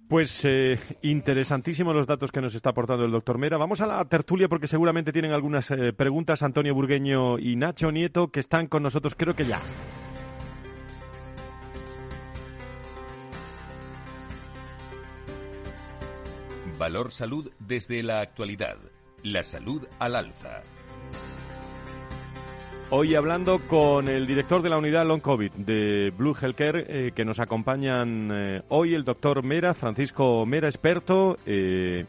Pues eh, interesantísimos los datos que nos está aportando el doctor Mera. Vamos a la tertulia porque seguramente tienen algunas eh, preguntas Antonio Burgueño y Nacho Nieto que están con nosotros, creo que ya. Valor Salud desde la actualidad. La salud al alza. Hoy hablando con el director de la unidad Long COVID de Blue Healthcare, eh, que nos acompañan eh, hoy el doctor Mera, Francisco Mera, experto, eh,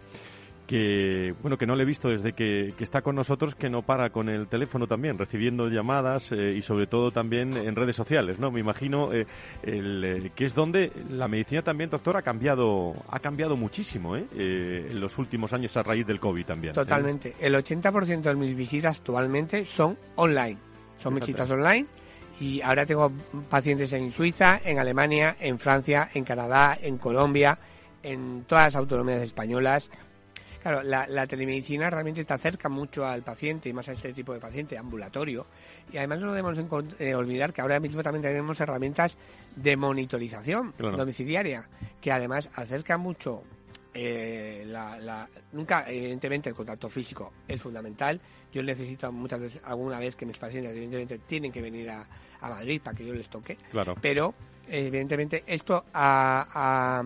que bueno que no le he visto desde que, está con nosotros que no para con el teléfono también recibiendo llamadas eh, y sobre todo también en redes sociales no me imagino eh, el, que es donde la medicina también doctor ha cambiado ha cambiado muchísimo en los últimos años a raíz del covid también totalmente. El 80% de mis visitas actualmente son online. Son visitas online y ahora tengo pacientes en Suiza, en Alemania, en Francia, en Canadá, en Colombia, en todas las autonomías españolas. Claro, la, telemedicina realmente te acerca mucho al paciente y más a este tipo de paciente ambulatorio. Y además no debemos eh, olvidar que ahora mismo también tenemos herramientas de monitorización domiciliaria que además acerca mucho eh, la, nunca, evidentemente, el contacto físico es fundamental. Yo necesito muchas veces, alguna vez que mis pacientes, evidentemente, tienen que venir a, Madrid para que yo les toque. Claro. Pero, evidentemente, esto acorta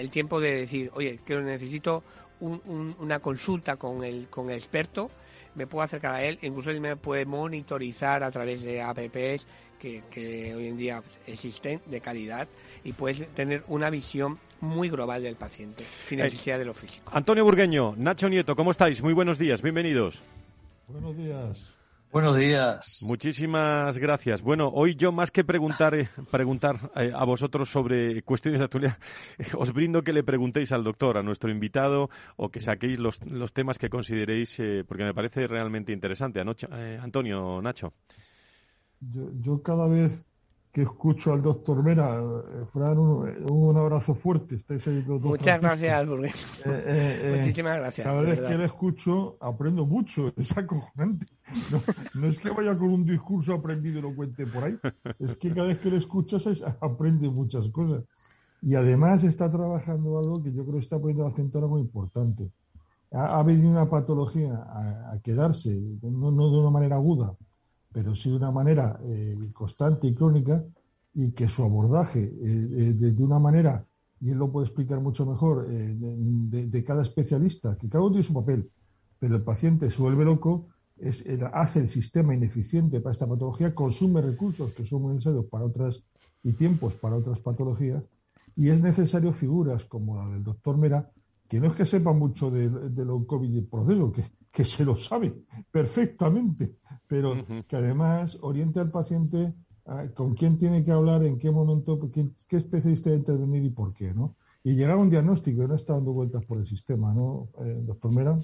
el tiempo de decir, oye, que necesito una consulta con el, con el experto, me puedo acercar a él, incluso él me puede monitorizar a través de apps que, que hoy en día existen de calidad y puedes tener una visión muy global del paciente, sin eh, necesidad de lo físico. Antonio Burgueño, Nacho Nieto, ¿cómo estáis? Muy buenos días, bienvenidos. Buenos días. Buenos días. Muchísimas gracias. Bueno, hoy yo más que preguntar, eh, preguntar eh, a vosotros sobre cuestiones de actualidad, *laughs* os brindo que le preguntéis al doctor, a nuestro invitado, o que saquéis los, los temas que consideréis, porque me parece realmente interesante. Anoche, Antonio, Nacho. Yo, yo cada vez que escucho al doctor Mera. Eh, Fran, un, abrazo fuerte. Muchas gracias, eh, eh, Muchísimas gracias. Cada vez que le escucho, aprendo mucho. Es acojonante. No, es que vaya con un discurso aprendido y lo cuente por ahí. Es que cada vez que le escuchas aprende muchas cosas. Y además está trabajando algo que yo creo que está poniendo acento ahora muy importante. Ha, venido una patología a, quedarse, no, no de una manera aguda, pero sí de una manera eh, constante y crónica y que su abordaje eh, eh, de, una manera, y él lo puede explicar mucho mejor, de, cada especialista, que cada uno tiene su papel, pero el paciente se vuelve loco, es, hace el sistema ineficiente para esta patología, consume recursos que son muy necesarios para otras y tiempos para otras patologías, y es necesario figuras como la del doctor Mera, que no es que sepa mucho de, de COVID y el proceso, que, que se lo sabe perfectamente, pero que además oriente al paciente con quién tiene que hablar, en qué momento, qué, qué especialista debe intervenir y por qué, ¿no? Y llegar a un diagnóstico y no estar dando vueltas por el sistema, ¿no, eh, doctor Mera?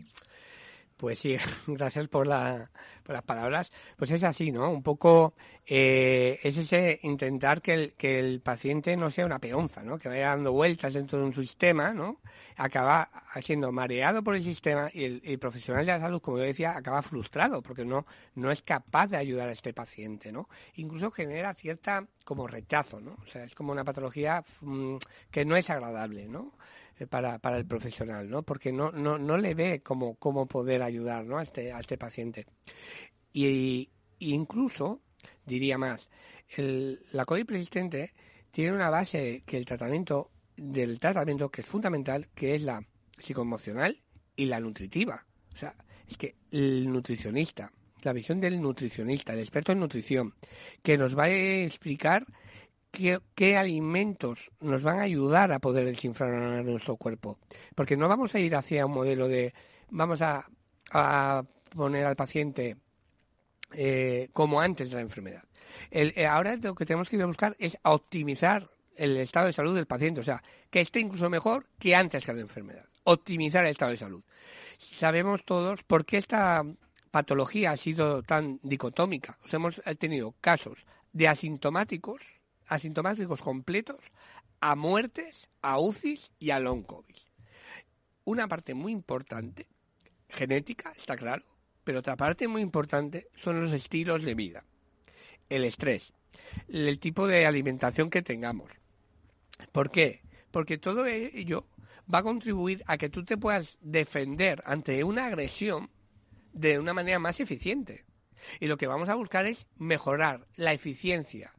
Pues sí, *laughs* gracias por, la, por las palabras. Pues es así, ¿no? Un poco eh, es ese intentar que el, que el paciente no sea una peonza, ¿no? Que vaya dando vueltas dentro de un sistema, ¿no? Acaba siendo mareado por el sistema y el, profesional de la salud, como yo decía, acaba frustrado porque no, no es capaz de ayudar a este paciente, ¿no? Incluso genera cierta como rechazo, ¿no? O sea, es como una patología mm, que no es agradable, ¿no? Eh, para, para el profesional, ¿no? Porque no, no, no le ve cómo, cómo poder ayudar ¿no? a, este, a este paciente. Y, incluso, diría más, el, la COVID persistente tiene una base que el tratamiento del tratamiento que es fundamental, que es la psicoemocional y la nutritiva. O sea, es que el nutricionista, la visión del nutricionista, el experto en nutrición, que nos va a explicar qué, alimentos nos van a ayudar a poder desinflamar nuestro cuerpo. Porque no vamos a ir hacia un modelo de vamos a, poner al paciente eh, como antes de la enfermedad. Eh, ahora lo que tenemos que ir a buscar es optimizar el estado de salud del paciente, o sea, que esté incluso mejor que antes que la enfermedad. Optimizar el estado de salud. Sabemos todos por qué esta patología ha sido tan dicotómica. hemos tenido casos de asintomáticos asintomáticos completos a muertes, a UCIs y a long COVID. Una parte muy importante, genética, está claro, pero otra parte muy importante son los estilos de vida, el estrés, el tipo de alimentación que tengamos. ¿Por qué? Porque todo ello va a contribuir a que tú te puedas defender ante una agresión de una manera más eficiente. Y lo que vamos a buscar es mejorar la eficiencia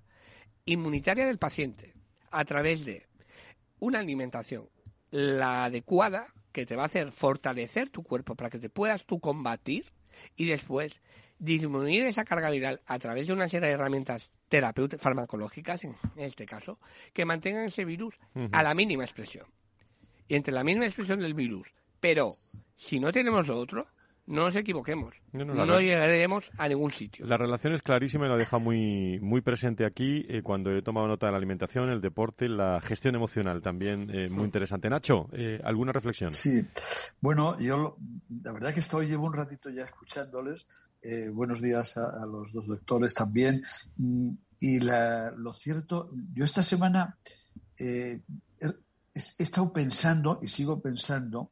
inmunitaria del paciente a través de una alimentación la adecuada que te va a hacer fortalecer tu cuerpo para que te puedas tú combatir y después disminuir esa carga viral a través de una serie de herramientas terapéuticas farmacológicas en este caso que mantengan ese virus a la mínima expresión. Y entre la mínima expresión del virus Pero si no tenemos lo otro, no nos equivoquemos. No, No, no, la- llegaremos a ningún sitio. La relación es clarísima y la deja muy, muy presente aquí eh, cuando he tomado nota de la alimentación, el deporte, la gestión emocional también eh, muy interesante. Nacho, eh, ¿alguna reflexión? Sí, bueno, yo lo- la verdad que estoy, llevo un ratito ya escuchándoles. Eh, buenos días a, a los dos doctores también. Mm, Y la- lo cierto, yo esta semana eh, he, he estado pensando y sigo pensando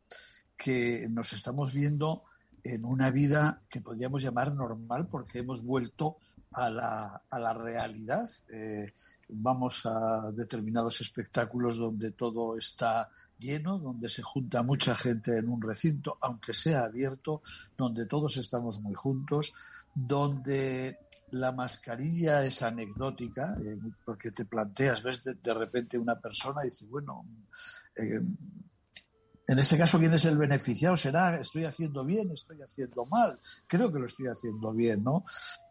que nos estamos viendo en una vida que podríamos llamar normal porque hemos vuelto a la, a la realidad. Eh, vamos a determinados espectáculos donde todo está lleno, donde se junta mucha gente en un recinto, aunque sea abierto, donde todos estamos muy juntos, donde la mascarilla es anecdótica, eh, porque te planteas, ves de, de repente una persona y dices, bueno, eh, en este caso, ¿quién es el beneficiado? ¿Será estoy haciendo bien, estoy haciendo mal? Creo que lo estoy haciendo bien, ¿no?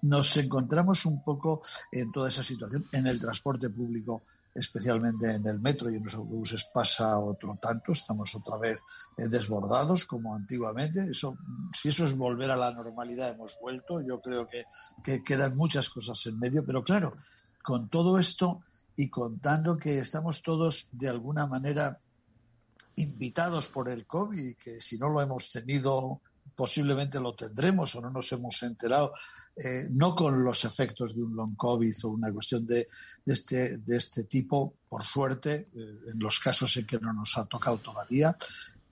Nos encontramos un poco en toda esa situación. En el transporte público, especialmente en el metro y en los autobuses, pasa otro tanto. Estamos otra vez eh, desbordados como antiguamente. Eso, si eso es volver a la normalidad, hemos vuelto. Yo creo que, que quedan muchas cosas en medio, pero claro, con todo esto y contando que estamos todos de alguna manera invitados por el COVID que si no lo hemos tenido posiblemente lo tendremos o no nos hemos enterado, eh, no con los efectos de un long COVID o una cuestión de, de este, de este tipo, por suerte, eh, en los casos en que no nos ha tocado todavía,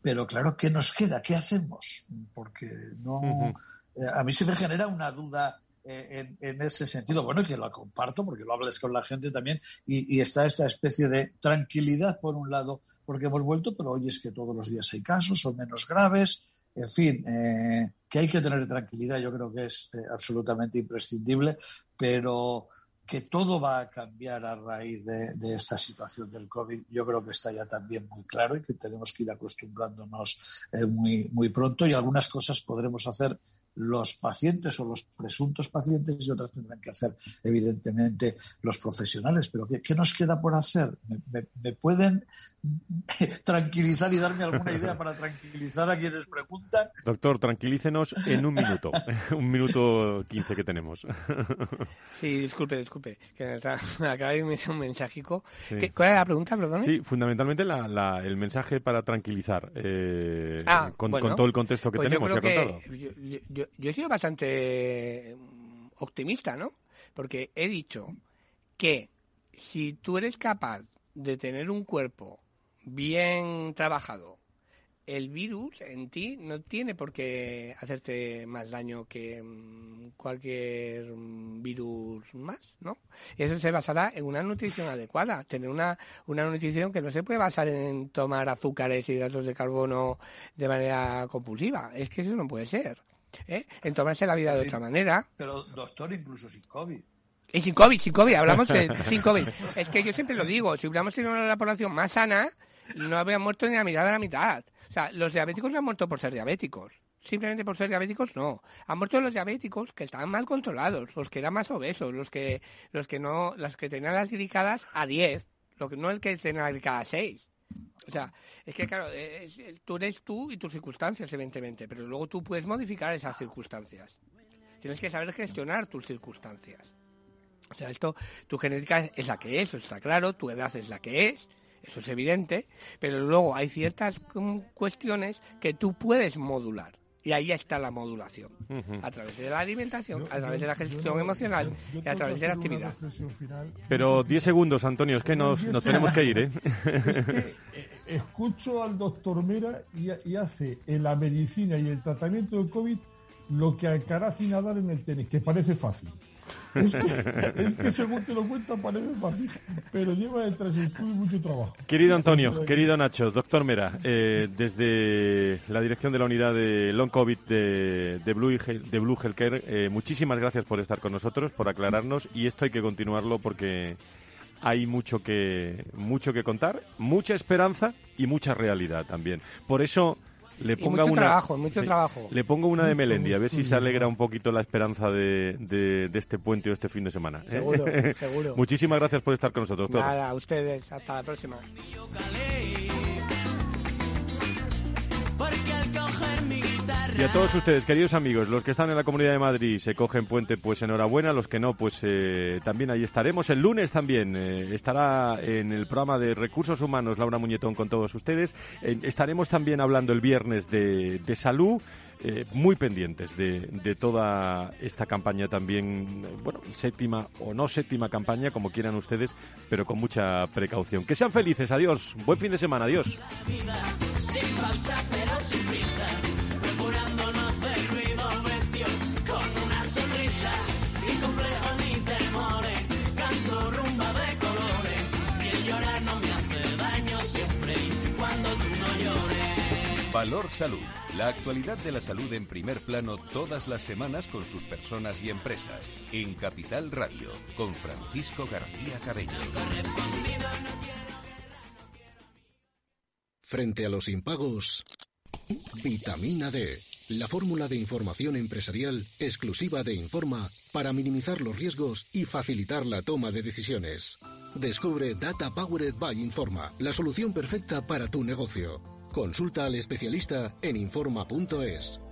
pero claro, ¿qué nos queda? ¿Qué hacemos? Porque no, eh, a mí se me genera una duda en, en ese sentido, bueno, y que lo comparto porque lo hablas con la gente también, y, y está esta especie de tranquilidad por un lado, porque hemos vuelto, pero hoy es que todos los días hay casos, son menos graves, en fin, eh, que hay que tener tranquilidad, yo creo que es eh, absolutamente imprescindible, pero que todo va a cambiar a raíz de, de esta situación del COVID, yo creo que está ya también muy claro y que tenemos que ir acostumbrándonos eh, muy, muy pronto y algunas cosas podremos hacer los pacientes o los presuntos pacientes y otras tendrán que hacer, evidentemente, los profesionales. Pero ¿qué, qué nos queda por hacer? ¿Me, me- me pueden *laughs* tranquilizar y darme alguna idea para tranquilizar a quienes preguntan? Doctor, tranquilícenos en un minuto, *laughs* un minuto quince que tenemos. *laughs* Sí, disculpe, disculpe, que me acaba- me acaba de enviar un mensajico. Sí. ¿Qué- ¿Cuál era la pregunta, perdón? Sí, fundamentalmente la- la- el mensaje para tranquilizar, eh, Ah, con, bueno, con todo el contexto que pues yo tenemos, ha creo que yo, yo- yo- he sido bastante mm, optimista, ¿no? Porque he dicho que si tú eres capaz de tener un cuerpo bien trabajado, el virus en ti no tiene por qué hacerte más daño que mm, cualquier mm, virus más, ¿no? Eso se basará en una nutrición adecuada, tener una, una nutrición que no se puede basar en tomar azúcares y hidratos de carbono de manera compulsiva. Es que eso no puede ser. ¿Eh? En tomarse la vida de otra manera. Pero, doctor, incluso sin COVID. Y sin COVID, sin COVID, hablamos de *laughs* sin COVID. Es que yo siempre lo digo, si hubiéramos tenido una población más sana, no habría muerto ni la mitad de la mitad. O sea, los diabéticos no han muerto por ser diabéticos. Simplemente por ser diabéticos, no. Han muerto los diabéticos que estaban mal controlados, los que eran más obesos, los que, los que no, los que tenían las glicadas a 10, lo que, no el que tenía las glicadas a 6. O sea, es que claro, es- es- tú eres tú y tus circunstancias, evidentemente, pero luego tú puedes modificar esas circunstancias. Tienes que saber gestionar tus circunstancias. O sea, esto, tu genética es la que es, eso está claro, tu edad es la que es, eso es evidente, pero luego hay ciertas mm, cuestiones que tú puedes modular. Y ahí está la modulación. A través de la alimentación, a través de la gestión emocional yo y a través de la actividad. final. Pero 10 segundos, Antonio, es que nos, nos tenemos que ir, ¿eh? Es que eh, escucho al doctor Mera y, y hace en la medicina y el tratamiento del COVID lo que Alcaraz y Nadal en el tenis, que parece fácil. Es que, es que según te lo cuentan parece fácil, pero lleva detrás del estudio mucho trabajo. Querido Antonio, querido Nacho, doctor Mera, eh, desde la dirección de la unidad de Long COVID de, de, Blue, de Blue Healthcare, eh, muchísimas gracias por estar con nosotros, por aclararnos y esto hay que continuarlo porque hay mucho que, mucho que contar, mucha esperanza y mucha realidad también. Por eso le Y ponga mucho una, trabajo, mucho trabajo. Le pongo una de Melendi, a ver si se alegra un poquito la esperanza de, de- de este puente o este fin de semana. ¿eh? Seguro, seguro. *laughs* Muchísimas gracias por estar con nosotros. Nada, a ustedes, hasta la próxima. Y a todos ustedes, queridos amigos, los que están en la Comunidad de Madrid se cogen puente, pues enhorabuena. Los que no, pues eh, también ahí estaremos. El lunes también eh, estará en el programa de Recursos Humanos Laura Muñetón con todos ustedes. Estaremos también hablando el viernes de, de salud. Eh, muy pendientes de, de, toda esta campaña también, bueno, séptima o no séptima campaña, como quieran ustedes, pero con mucha precaución. Que sean felices, adiós, buen fin de semana, adiós. Valor Salud. La actualidad de la salud en primer plano todas las semanas con sus personas y empresas. En Capital Radio, con Francisco García Cabello. Frente a los impagos, vitamina D. La fórmula de información empresarial exclusiva de Informa para minimizar los riesgos y facilitar la toma de decisiones. Descubre Data Powered by Informa, la solución perfecta para tu negocio. Consulta al especialista en Informa.es.